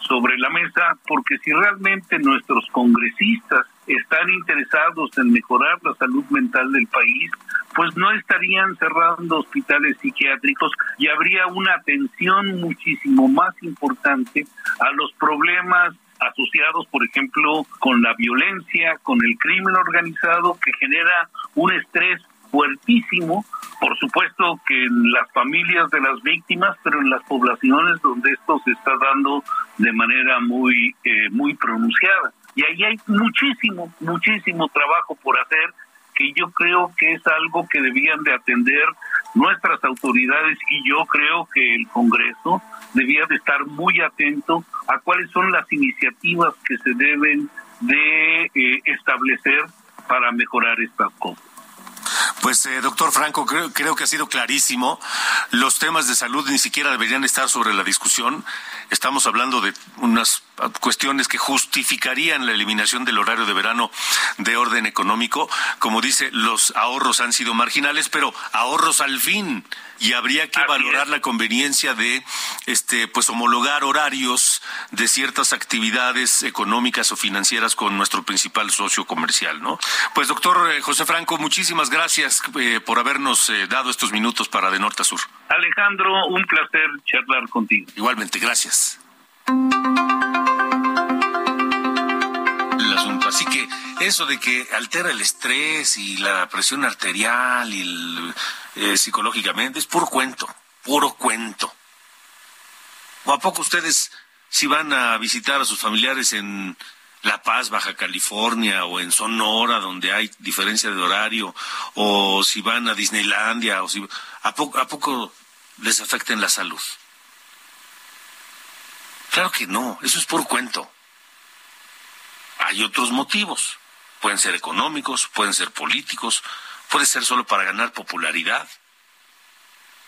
sobre la mesa, porque si realmente nuestros congresistas están interesados en mejorar la salud mental del país, pues no estarían cerrando hospitales psiquiátricos y habría una atención muchísimo más importante a los problemas asociados, por ejemplo, con la violencia, con el crimen organizado, que genera un estrés fuertísimo, por supuesto que en las familias de las víctimas, pero en las poblaciones donde esto se está dando de manera muy, eh, muy pronunciada. Y ahí hay muchísimo, muchísimo trabajo por hacer que yo creo que es algo que debían de atender nuestras autoridades y yo creo que el Congreso debía de estar muy atento a cuáles son las iniciativas que se deben de eh, establecer para mejorar estas cosas. Pues, eh, doctor Franco, creo, creo, que ha sido clarísimo. Los temas de salud ni siquiera deberían estar sobre la discusión. Estamos hablando de unas cuestiones que justificarían la eliminación del horario de verano de orden económico. Como dice, los ahorros han sido marginales, pero ahorros al fin y habría que valorar la conveniencia de este pues homologar horarios de ciertas actividades económicas o financieras con nuestro principal socio comercial, ¿no? Pues doctor eh, José Franco, muchísimas gracias eh, por habernos eh, dado estos minutos para de norte a sur. Alejandro, un placer charlar contigo. Igualmente, gracias. Así que eso de que altera el estrés y la presión arterial y eh, psicológicamente es puro cuento, puro cuento. ¿O a poco ustedes si van a visitar a sus familiares en La Paz, Baja California, o en Sonora, donde hay diferencia de horario, o si van a Disneylandia, o si a poco, a poco les afecta en la salud. Claro que no, eso es por cuento. Hay otros motivos. Pueden ser económicos, pueden ser políticos, puede ser solo para ganar popularidad.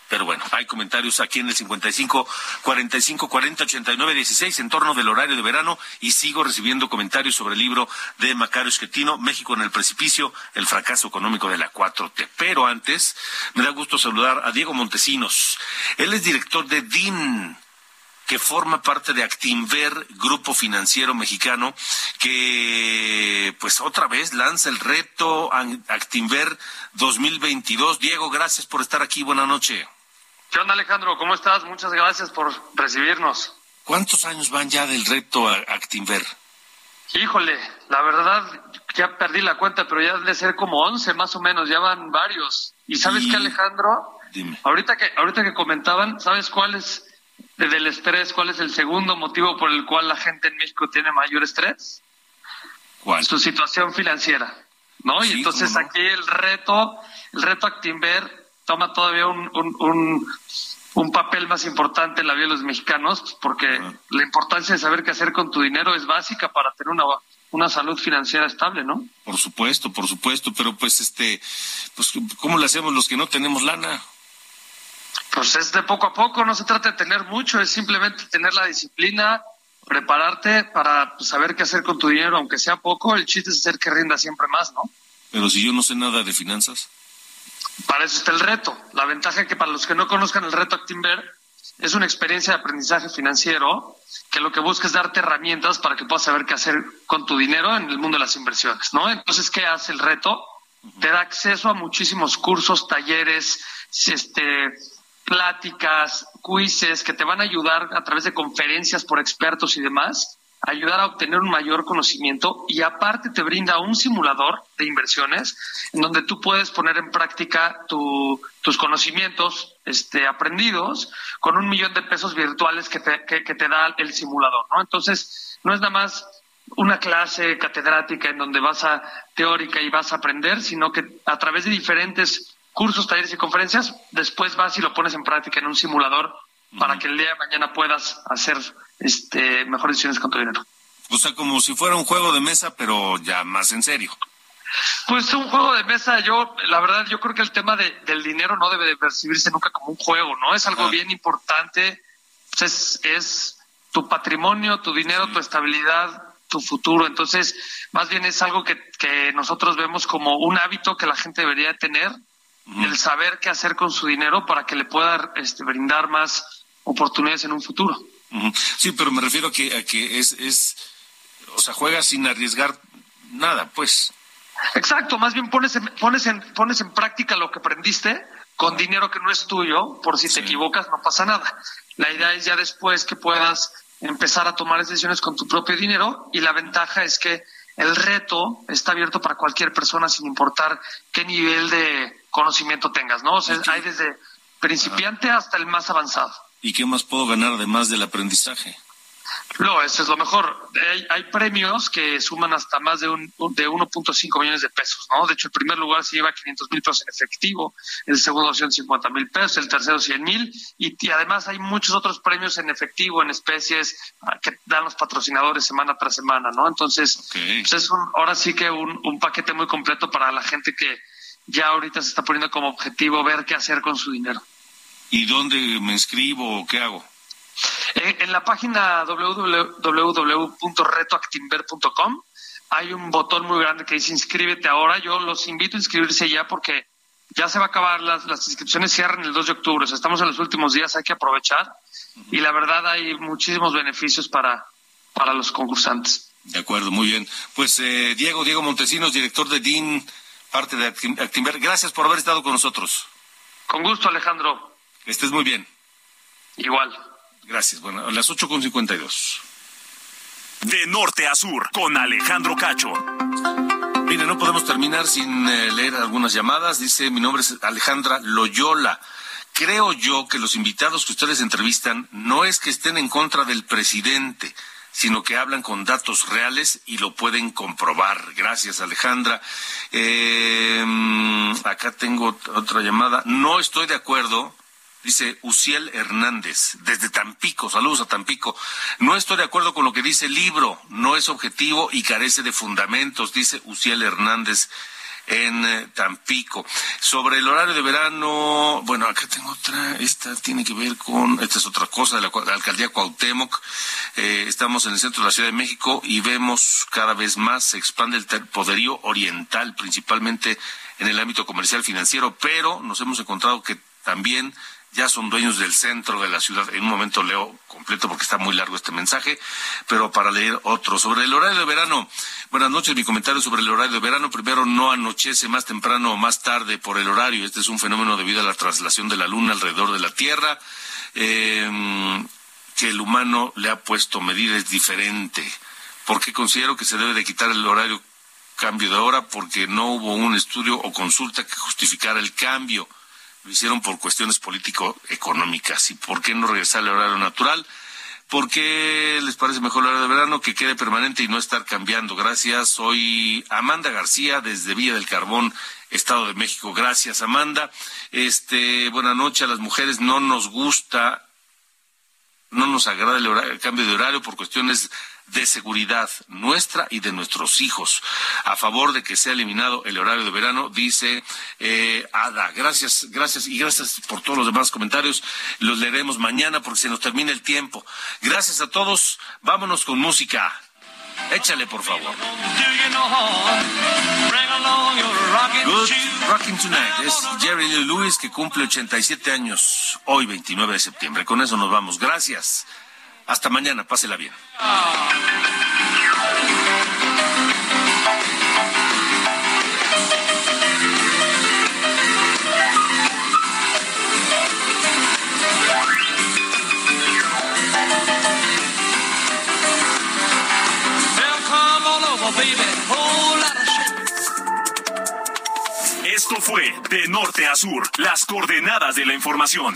Pero bueno, hay comentarios aquí en el 55 45 40 89 16 en torno del horario de verano y sigo recibiendo comentarios sobre el libro de Macario Esquetino, México en el precipicio, el fracaso económico de la 4T. Pero antes, me da gusto saludar a Diego Montesinos. Él es director de DIN, que forma parte de Actinver, grupo financiero mexicano, que pues otra vez lanza el reto Actinver 2022. Diego, gracias por estar aquí. Buenas noches. ¿Qué onda Alejandro? ¿Cómo estás? Muchas gracias por recibirnos. ¿Cuántos años van ya del reto Actinver? Híjole, la verdad ya perdí la cuenta, pero ya debe ser como 11 más o menos, ya van varios. ¿Y sabes qué Alejandro? Dime. Ahorita que ahorita que comentaban, ¿sabes cuál es del estrés, cuál es el segundo motivo por el cual la gente en México tiene mayor estrés? ¿Cuál? Su situación financiera, ¿no? y entonces aquí el reto, el reto Actinver toma todavía un, un, un, papel más importante en la vida de los mexicanos, porque la importancia de saber qué hacer con tu dinero es básica para tener una, una salud financiera estable, ¿no? Por supuesto, por supuesto, pero pues este, pues ¿cómo le hacemos los que no tenemos lana? Pues es de poco a poco, no se trata de tener mucho, es simplemente tener la disciplina, prepararte para saber qué hacer con tu dinero, aunque sea poco, el chiste es hacer que rinda siempre más, ¿no? Pero si yo no sé nada de finanzas. Para eso está el reto. La ventaja es que para los que no conozcan el reto Actinver, es una experiencia de aprendizaje financiero que lo que busca es darte herramientas para que puedas saber qué hacer con tu dinero en el mundo de las inversiones, ¿no? Entonces, ¿qué hace el reto? Te da acceso a muchísimos cursos, talleres, este, pláticas, quizzes que te van a ayudar a través de conferencias por expertos y demás, ayudar a obtener un mayor conocimiento y aparte te brinda un simulador de inversiones en donde tú puedes poner en práctica tus conocimientos este, aprendidos con un millón de pesos virtuales que te, que, te da el simulador, ¿no? Entonces, no es nada más una clase catedrática en donde vas a teórica y vas a aprender, sino que a través de diferentes cursos, talleres y conferencias, después vas y lo pones en práctica en un simulador para que el día de mañana puedas hacer este, mejores decisiones con tu dinero. O sea, como si fuera un juego de mesa, pero ya más en serio. Pues un juego de mesa, yo, la verdad, yo creo que el tema de, del dinero no debe de percibirse nunca como un juego, ¿no? Es algo bien importante, pues es, es tu patrimonio, tu dinero, tu estabilidad, tu futuro. Entonces, más bien es algo que, que nosotros vemos como un hábito que la gente debería tener, el saber qué hacer con su dinero para que le pueda este, brindar más oportunidades en un futuro. Sí, pero me refiero a que, a que es, es, o sea, juegas sin arriesgar nada, pues. Exacto, más bien pones en, pones en, pones en práctica lo que aprendiste con dinero que no es tuyo, por si te equivocas no pasa nada. La idea es ya después que puedas empezar a tomar decisiones con tu propio dinero y la ventaja es que el reto está abierto para cualquier persona sin importar qué nivel de conocimiento tengas, ¿no? O sea, hay desde principiante hasta el más avanzado. ¿Y qué más puedo ganar además del aprendizaje? No, eso es lo mejor. Hay, hay premios que suman hasta más de, un, de 1.5 millones de pesos, ¿no? De hecho, el primer lugar se lleva 500 mil pesos en efectivo, el segundo 150 mil pesos, el tercero 100 mil, y, y además hay muchos otros premios en efectivo, en especies, ah, que dan los patrocinadores semana tras semana, ¿no? Entonces, pues es un, ahora sí que un, un paquete muy completo para la gente que ya ahorita se está poniendo como objetivo ver qué hacer con su dinero. ¿Y dónde me inscribo o qué hago? En, en la página www.retoactimber.com hay un botón muy grande que dice inscríbete ahora. Yo los invito a inscribirse ya porque ya se va a acabar, las, las inscripciones cierran el 2 de octubre, o sea, estamos en los últimos días, hay que aprovechar y la verdad hay muchísimos beneficios para, para los concursantes. De acuerdo, muy bien. Pues eh, Diego, Diego Montesinos, director de DIN, parte de Actinver, gracias por haber estado con nosotros. Con gusto, Alejandro. Estés muy bien. Igual. Gracias. Bueno, a las 8.52. De norte a sur, con Alejandro Cacho. Mire, no podemos terminar sin eh, leer algunas llamadas. Dice, mi nombre es Alejandra Loyola. Creo yo que los invitados que ustedes entrevistan no es que estén en contra del presidente, sino que hablan con datos reales y lo pueden comprobar. Gracias, Alejandra. Eh, acá tengo otra llamada. No estoy de acuerdo. Dice Uciel Hernández, desde Tampico, saludos a Tampico. No estoy de acuerdo con lo que dice el libro, no es objetivo y carece de fundamentos, dice Uciel Hernández en eh, Tampico. Sobre el horario de verano, bueno, acá tengo otra, esta tiene que ver con, esta es otra cosa, de la, alcaldía Cuauhtémoc. Eh, estamos en el centro de la Ciudad de México y vemos cada vez más se expande el poderío oriental, principalmente en el ámbito comercial financiero, pero nos hemos encontrado que también ya son dueños del centro de la ciudad. En un momento leo completo porque está muy largo este mensaje, pero para leer otro. Sobre el horario de verano, buenas noches, mi comentario sobre el horario de verano. Primero, no anochece más temprano o más tarde por el horario. Este es un fenómeno debido a la traslación de la luna alrededor de la Tierra. Em, que el humano le ha puesto medida es diferente. porque considero que se debe de quitar el horario cambio de hora? Porque no hubo un estudio o consulta que justificara el cambio lo hicieron por cuestiones político-económicas. ¿Y por qué no regresar al horario natural? ¿Por qué les parece mejor el horario de verano que quede permanente y no estar cambiando? Gracias. Soy Amanda García desde Villa del Carbón, Estado de México. Gracias, Amanda. Este, buenas noches a las mujeres. No nos gusta, no nos agrada el, el cambio de horario por cuestiones de seguridad nuestra y de nuestros hijos. A favor de que sea eliminado el horario de verano, dice eh, Ada. Gracias, gracias y gracias por todos los demás comentarios. Los leeremos mañana porque se nos termina el tiempo. Gracias a todos. Vámonos con música. Échale, por favor. Good Rocking Tonight es Jerry Lee Lewis que cumple 87 años hoy 29 de septiembre. Con eso nos vamos. Gracias. Hasta mañana, pásela bien. Esto fue De Norte a Sur, las coordenadas de la información.